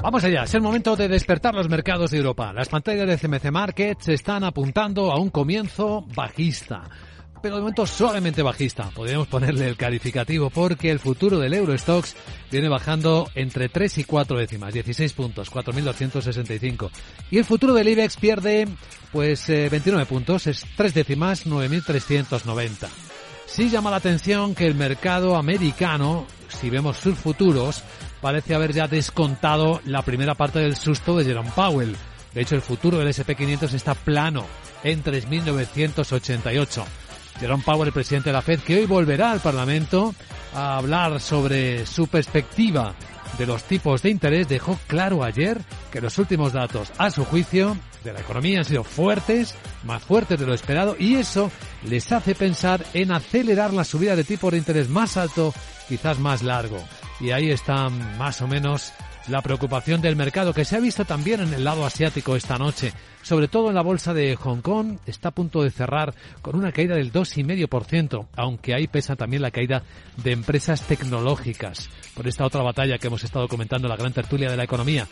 Vamos allá, es el momento de despertar los mercados de Europa. Las pantallas de CMC Markets están apuntando a un comienzo bajista. Pero de momento suavemente bajista. Podríamos ponerle el calificativo porque el futuro del Eurostox viene bajando entre 3 y 4 décimas, 16 puntos, 4.265. Y el futuro del IBEX pierde pues 29 eh, puntos, es 3 décimas, 9.390. Sí llama la atención que el mercado americano, si vemos sus futuros, parece haber ya descontado la primera parte del susto de Jerome Powell. De hecho, el futuro del SP500 está plano en 3.988. Jerome Powell, el presidente de la Fed, que hoy volverá al Parlamento a hablar sobre su perspectiva de los tipos de interés, dejó claro ayer que los últimos datos, a su juicio, de la economía han sido fuertes, más fuertes de lo esperado, y eso les hace pensar en acelerar la subida de tipo de interés más alto, quizás más largo. Y ahí está más o menos la preocupación del mercado que se ha visto también en el lado asiático esta noche, sobre todo en la bolsa de Hong Kong, está a punto de cerrar con una caída del 2,5%, aunque ahí pesa también la caída de empresas tecnológicas. Por esta otra batalla que hemos estado comentando en la gran tertulia de la economía,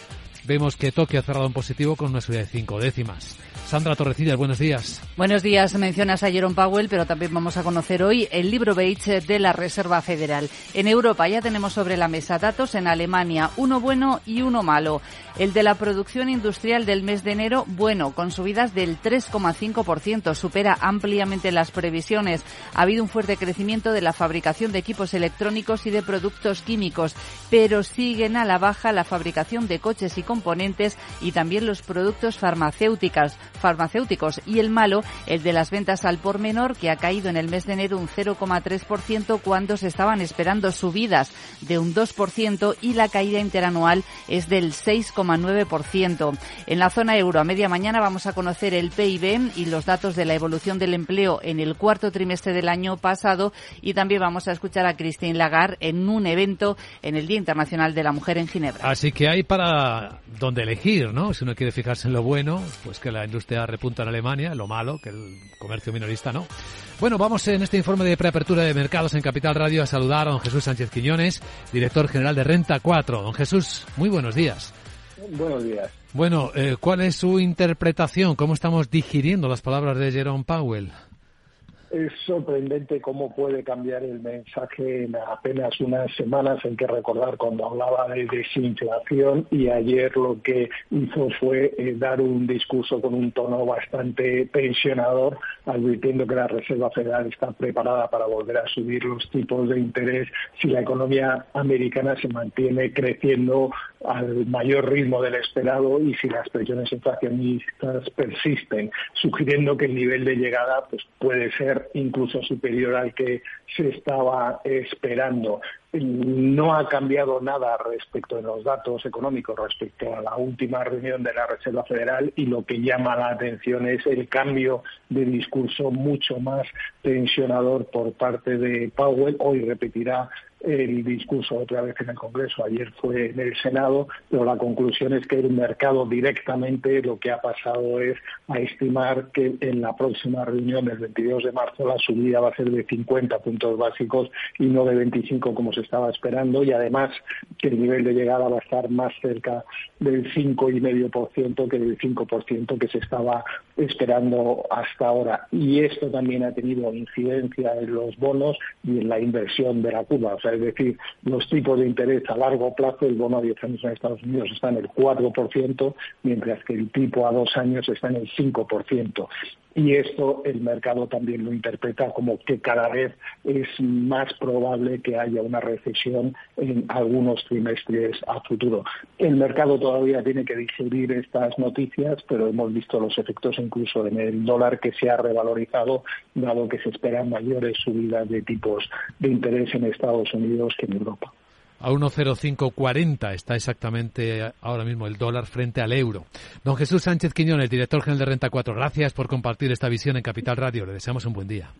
vemos que Tokio ha cerrado en positivo con una subida de cinco décimas. Sandra Torrecillas, buenos días. Buenos días. Mencionas a Jerome Powell, pero también vamos a conocer hoy el libro Beige de la Reserva Federal. En Europa ya tenemos sobre la mesa datos en Alemania, uno bueno y uno malo. El de la producción industrial del mes de enero, bueno, con subidas del 3,5%, supera ampliamente las previsiones. Ha habido un fuerte crecimiento de la fabricación de equipos electrónicos y de productos químicos, pero siguen a la baja la fabricación de coches y componentes y también los productos farmacéuticos farmacéuticos y el malo, el de las ventas al por menor, que ha caído en el mes de enero un 0,3% cuando se estaban esperando subidas de un 2% y la caída interanual es del 6,9%. En la zona euro, a media mañana vamos a conocer el PIB y los datos de la evolución del empleo en el cuarto trimestre del año pasado y también vamos a escuchar a Christine Lagarde en un evento en el Día Internacional de la Mujer en Ginebra. Así que hay para donde elegir, ¿no? Si uno quiere fijarse en lo bueno, pues que la industria repunta en Alemania, lo malo, que el comercio minorista no. Bueno, vamos en este informe de preapertura de mercados en Capital Radio a saludar a don Jesús Sánchez Quiñones, director general de Renta 4. Don Jesús, muy buenos días. Buenos días. Bueno, eh, ¿cuál es su interpretación? ¿Cómo estamos digiriendo las palabras de Jerome Powell? Es sorprendente cómo puede cambiar el mensaje en apenas unas semanas. Hay que recordar cuando hablaba de desinflación y ayer lo que hizo fue eh, dar un discurso con un tono bastante tensionador, advirtiendo que la Reserva Federal está preparada para volver a subir los tipos de interés si la economía americana se mantiene creciendo al mayor ritmo del esperado y si las presiones inflacionistas persisten, sugiriendo que el nivel de llegada pues, puede ser incluso superior al que se estaba esperando. No ha cambiado nada respecto de los datos económicos respecto a la última reunión de la Reserva Federal y lo que llama la atención es el cambio de discurso mucho más tensionador por parte de Powell. Hoy repetirá el discurso otra vez en el Congreso, ayer fue en el Senado, pero la conclusión es que el mercado directamente lo que ha pasado es a estimar que en la próxima reunión del 22 de marzo la subida va a ser de 50 puntos básicos y no de 25 como se estaba esperando y además que el nivel de llegada va a estar más cerca del 5,5% que del 5% que se estaba esperando hasta ahora. Y esto también ha tenido incidencia en los bonos y en la inversión de la curva es decir, los tipos de interés a largo plazo, el bono a 10 años en Estados Unidos está en el 4%, mientras que el tipo a dos años está en el 5% y esto el mercado también lo interpreta como que cada vez es más probable que haya una recesión en algunos trimestres a futuro. El mercado todavía tiene que digerir estas noticias, pero hemos visto los efectos incluso en el dólar que se ha revalorizado, dado que se esperan mayores subidas de tipos de interés en Estados Unidos que en Europa a 1,0540 está exactamente ahora mismo el dólar frente al euro. Don Jesús Sánchez Quiñones, director general de Renta 4, gracias por compartir esta visión en Capital Radio. Le deseamos un buen día.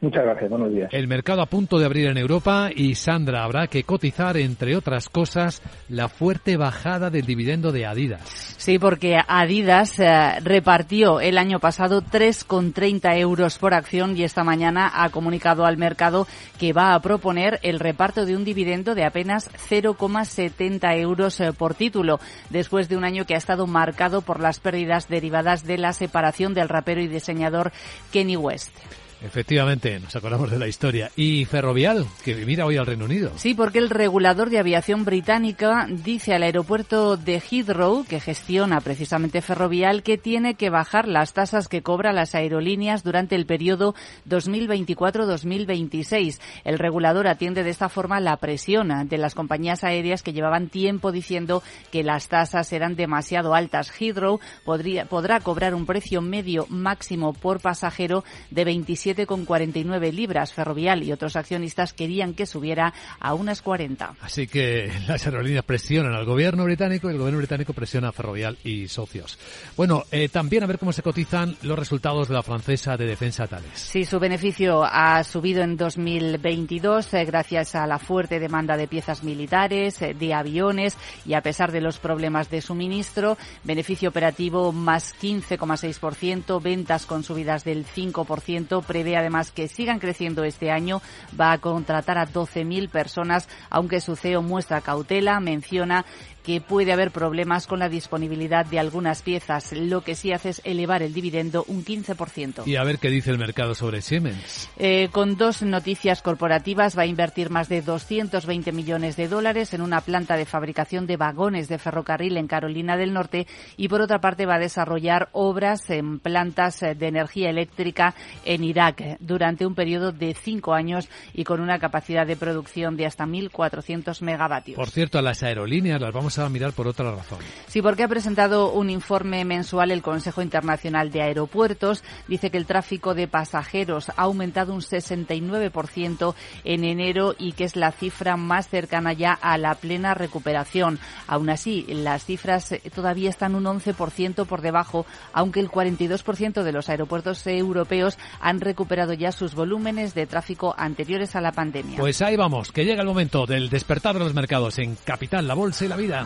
Muchas gracias, buenos días. El mercado a punto de abrir en Europa y Sandra habrá que cotizar, entre otras cosas, la fuerte bajada del dividendo de Adidas. Sí, porque Adidas eh, repartió el año pasado 3,30 euros por acción y esta mañana ha comunicado al mercado que va a proponer el reparto de un dividendo de apenas 0,70 euros eh, por título, después de un año que ha estado marcado por las pérdidas derivadas de la separación del rapero y diseñador Kenny West. Efectivamente, nos acordamos de la historia. Y Ferrovial, que mira hoy al Reino Unido. Sí, porque el regulador de aviación británica dice al aeropuerto de Heathrow, que gestiona precisamente Ferrovial, que tiene que bajar las tasas que cobra las aerolíneas durante el periodo 2024-2026. El regulador atiende de esta forma la presión de las compañías aéreas que llevaban tiempo diciendo que las tasas eran demasiado altas. Heathrow podría, podrá cobrar un precio medio máximo por pasajero de 27 7,49 libras. Ferrovial y otros accionistas querían que subiera a unas 40. Así que las aerolíneas presionan al gobierno británico y el gobierno británico presiona a Ferrovial y socios. Bueno, eh, también a ver cómo se cotizan los resultados de la francesa de defensa Tales. Sí, su beneficio ha subido en 2022 eh, gracias a la fuerte demanda de piezas militares, eh, de aviones y a pesar de los problemas de suministro, beneficio operativo más 15,6%, ventas con subidas del 5%, prevé además que sigan creciendo este año. Va a contratar a 12.000 personas, aunque su CEO muestra cautela, menciona que puede haber problemas con la disponibilidad de algunas piezas. Lo que sí hace es elevar el dividendo un 15%. Y a ver qué dice el mercado sobre Siemens. Eh, con dos noticias corporativas va a invertir más de 220 millones de dólares en una planta de fabricación de vagones de ferrocarril en Carolina del Norte y por otra parte va a desarrollar obras en plantas de energía eléctrica en Irak durante un periodo de cinco años y con una capacidad de producción de hasta 1.400 megavatios. Por cierto, a las aerolíneas las vamos a mirar por otra razón. Sí, porque ha presentado un informe mensual el Consejo Internacional de Aeropuertos. Dice que el tráfico de pasajeros ha aumentado un 69% en enero y que es la cifra más cercana ya a la plena recuperación. Aún así, las cifras todavía están un 11% por debajo, aunque el 42% de los aeropuertos europeos han recuperado ya sus volúmenes de tráfico anteriores a la pandemia. Pues ahí vamos, que llega el momento del despertar de los mercados en Capital, la Bolsa y la Vida.